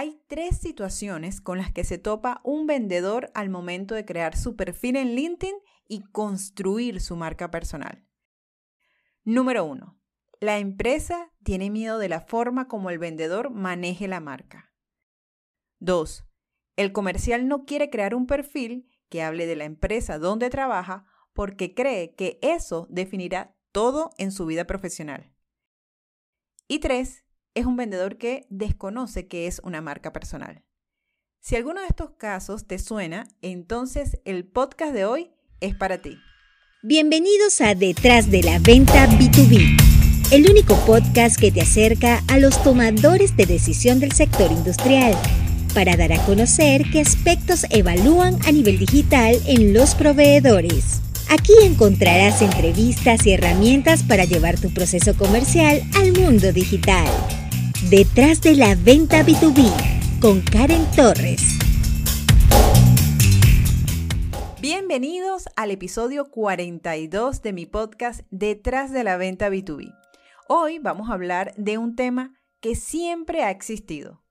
Hay tres situaciones con las que se topa un vendedor al momento de crear su perfil en LinkedIn y construir su marca personal. Número uno, la empresa tiene miedo de la forma como el vendedor maneje la marca. 2. El comercial no quiere crear un perfil que hable de la empresa donde trabaja porque cree que eso definirá todo en su vida profesional. Y 3 es un vendedor que desconoce que es una marca personal. Si alguno de estos casos te suena, entonces el podcast de hoy es para ti. Bienvenidos a Detrás de la Venta B2B, el único podcast que te acerca a los tomadores de decisión del sector industrial para dar a conocer qué aspectos evalúan a nivel digital en los proveedores. Aquí encontrarás entrevistas y herramientas para llevar tu proceso comercial al mundo digital. Detrás de la venta B2B con Karen Torres. Bienvenidos al episodio 42 de mi podcast Detrás de la venta B2B. Hoy vamos a hablar de un tema que siempre ha existido.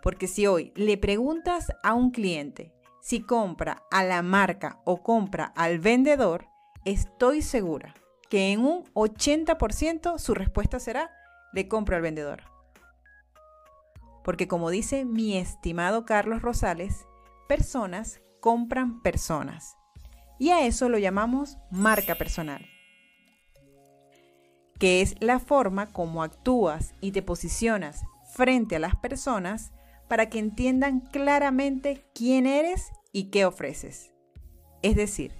Porque si hoy le preguntas a un cliente si compra a la marca o compra al vendedor, estoy segura que en un 80% su respuesta será le compro al vendedor. Porque como dice mi estimado Carlos Rosales, personas compran personas. Y a eso lo llamamos marca personal, que es la forma como actúas y te posicionas frente a las personas para que entiendan claramente quién eres y qué ofreces. Es decir,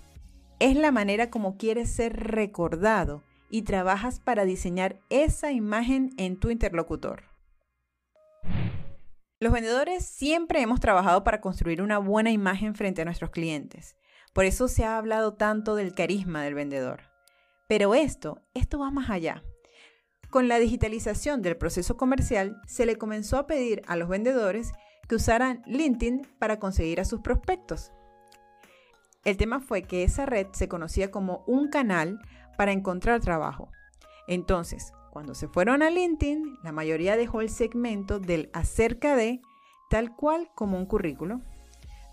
es la manera como quieres ser recordado y trabajas para diseñar esa imagen en tu interlocutor. Los vendedores siempre hemos trabajado para construir una buena imagen frente a nuestros clientes. Por eso se ha hablado tanto del carisma del vendedor. Pero esto, esto va más allá. Con la digitalización del proceso comercial, se le comenzó a pedir a los vendedores que usaran LinkedIn para conseguir a sus prospectos. El tema fue que esa red se conocía como un canal para encontrar trabajo. Entonces, cuando se fueron a LinkedIn, la mayoría dejó el segmento del acerca de tal cual como un currículo,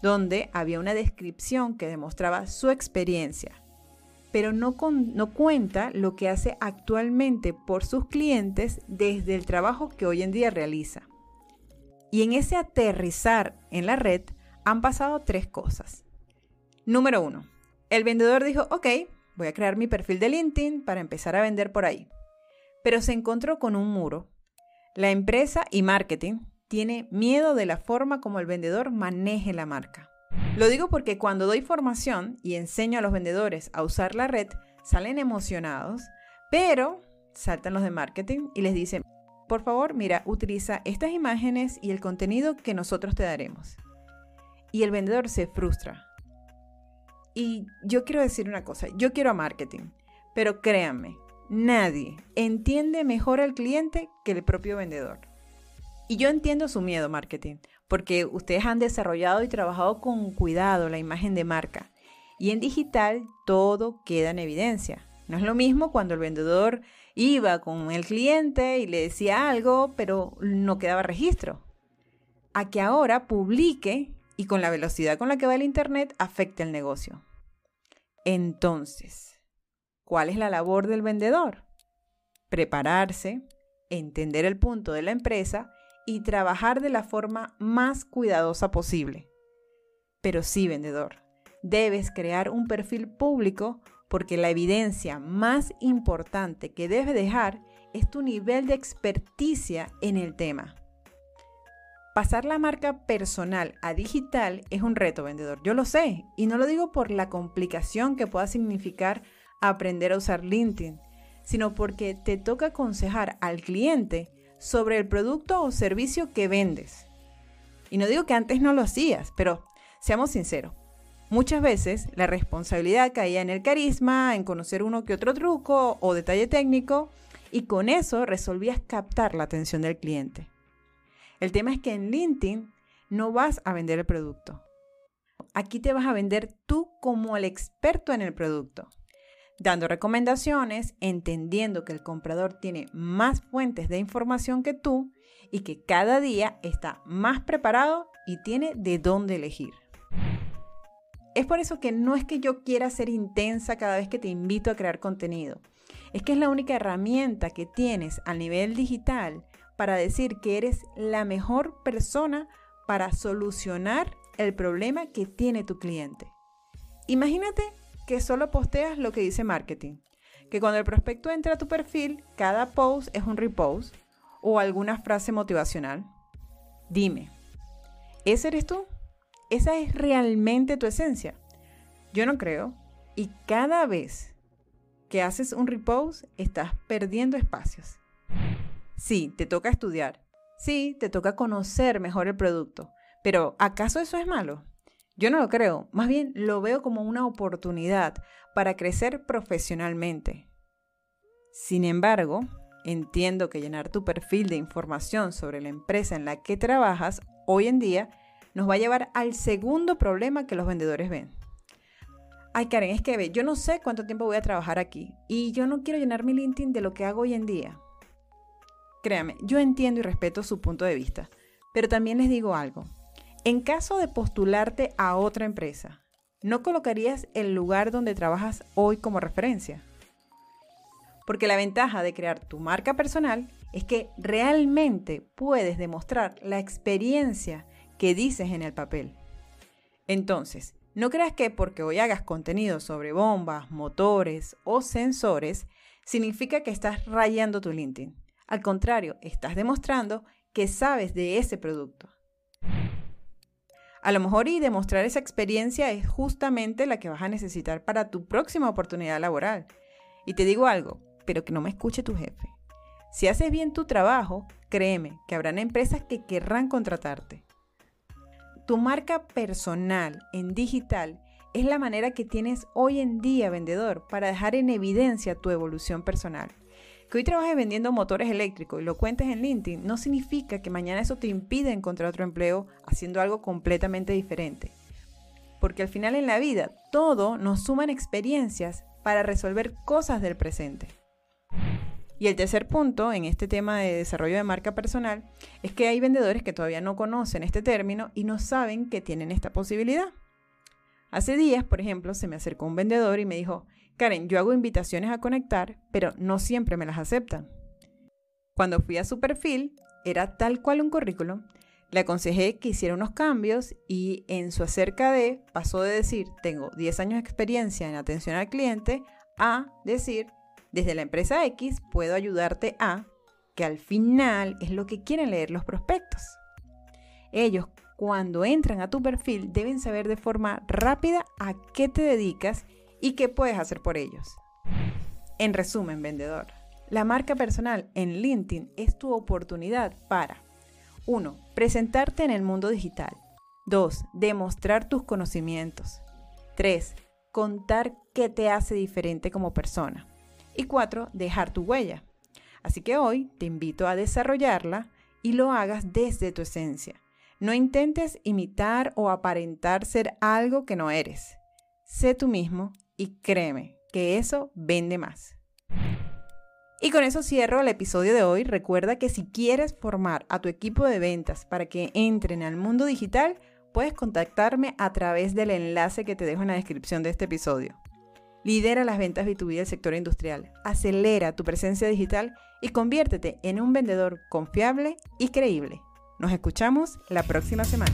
donde había una descripción que demostraba su experiencia, pero no, no cuenta lo que hace actualmente por sus clientes desde el trabajo que hoy en día realiza. Y en ese aterrizar en la red han pasado tres cosas. Número uno, el vendedor dijo, ok, voy a crear mi perfil de LinkedIn para empezar a vender por ahí pero se encontró con un muro. La empresa y marketing tiene miedo de la forma como el vendedor maneje la marca. Lo digo porque cuando doy formación y enseño a los vendedores a usar la red, salen emocionados, pero saltan los de marketing y les dicen, por favor, mira, utiliza estas imágenes y el contenido que nosotros te daremos. Y el vendedor se frustra. Y yo quiero decir una cosa, yo quiero a marketing, pero créanme, Nadie entiende mejor al cliente que el propio vendedor. Y yo entiendo su miedo marketing, porque ustedes han desarrollado y trabajado con cuidado la imagen de marca. Y en digital todo queda en evidencia. No es lo mismo cuando el vendedor iba con el cliente y le decía algo, pero no quedaba registro. A que ahora publique y con la velocidad con la que va el Internet afecte el negocio. Entonces, ¿Cuál es la labor del vendedor? Prepararse, entender el punto de la empresa y trabajar de la forma más cuidadosa posible. Pero sí, vendedor, debes crear un perfil público porque la evidencia más importante que debes dejar es tu nivel de experticia en el tema. Pasar la marca personal a digital es un reto, vendedor. Yo lo sé, y no lo digo por la complicación que pueda significar aprender a usar LinkedIn, sino porque te toca aconsejar al cliente sobre el producto o servicio que vendes. Y no digo que antes no lo hacías, pero seamos sinceros. Muchas veces la responsabilidad caía en el carisma, en conocer uno que otro truco o detalle técnico, y con eso resolvías captar la atención del cliente. El tema es que en LinkedIn no vas a vender el producto. Aquí te vas a vender tú como el experto en el producto dando recomendaciones, entendiendo que el comprador tiene más fuentes de información que tú y que cada día está más preparado y tiene de dónde elegir. Es por eso que no es que yo quiera ser intensa cada vez que te invito a crear contenido. Es que es la única herramienta que tienes a nivel digital para decir que eres la mejor persona para solucionar el problema que tiene tu cliente. Imagínate que solo posteas lo que dice marketing, que cuando el prospecto entra a tu perfil, cada post es un repost o alguna frase motivacional. Dime, ¿ese eres tú? ¿Esa es realmente tu esencia? Yo no creo. Y cada vez que haces un repost, estás perdiendo espacios. Sí, te toca estudiar. Sí, te toca conocer mejor el producto. Pero ¿acaso eso es malo? Yo no lo creo. Más bien lo veo como una oportunidad para crecer profesionalmente. Sin embargo, entiendo que llenar tu perfil de información sobre la empresa en la que trabajas hoy en día nos va a llevar al segundo problema que los vendedores ven. Ay, Karen, es que ve, yo no sé cuánto tiempo voy a trabajar aquí y yo no quiero llenar mi LinkedIn de lo que hago hoy en día. Créame, yo entiendo y respeto su punto de vista, pero también les digo algo. En caso de postularte a otra empresa, ¿no colocarías el lugar donde trabajas hoy como referencia? Porque la ventaja de crear tu marca personal es que realmente puedes demostrar la experiencia que dices en el papel. Entonces, no creas que porque hoy hagas contenido sobre bombas, motores o sensores, significa que estás rayando tu LinkedIn. Al contrario, estás demostrando que sabes de ese producto. A lo mejor y demostrar esa experiencia es justamente la que vas a necesitar para tu próxima oportunidad laboral. Y te digo algo, pero que no me escuche tu jefe. Si haces bien tu trabajo, créeme que habrán empresas que querrán contratarte. Tu marca personal en digital es la manera que tienes hoy en día, vendedor, para dejar en evidencia tu evolución personal. Que hoy trabajes vendiendo motores eléctricos y lo cuentes en LinkedIn no significa que mañana eso te impida encontrar otro empleo haciendo algo completamente diferente. Porque al final en la vida todo nos suma en experiencias para resolver cosas del presente. Y el tercer punto en este tema de desarrollo de marca personal es que hay vendedores que todavía no conocen este término y no saben que tienen esta posibilidad. Hace días, por ejemplo, se me acercó un vendedor y me dijo, Karen, yo hago invitaciones a conectar, pero no siempre me las aceptan. Cuando fui a su perfil, era tal cual un currículum, le aconsejé que hiciera unos cambios y en su acerca de pasó de decir tengo 10 años de experiencia en atención al cliente a decir desde la empresa X puedo ayudarte a, que al final es lo que quieren leer los prospectos. Ellos cuando entran a tu perfil deben saber de forma rápida a qué te dedicas y qué puedes hacer por ellos. En resumen, vendedor, la marca personal en LinkedIn es tu oportunidad para 1. Presentarte en el mundo digital. 2. Demostrar tus conocimientos. 3. Contar qué te hace diferente como persona. Y cuatro, dejar tu huella. Así que hoy te invito a desarrollarla y lo hagas desde tu esencia. No intentes imitar o aparentar ser algo que no eres. Sé tú mismo y créeme que eso vende más. Y con eso cierro el episodio de hoy. Recuerda que si quieres formar a tu equipo de ventas para que entren al mundo digital, puedes contactarme a través del enlace que te dejo en la descripción de este episodio. Lidera las ventas B2B del sector industrial, acelera tu presencia digital y conviértete en un vendedor confiable y creíble. Nos escuchamos la próxima semana.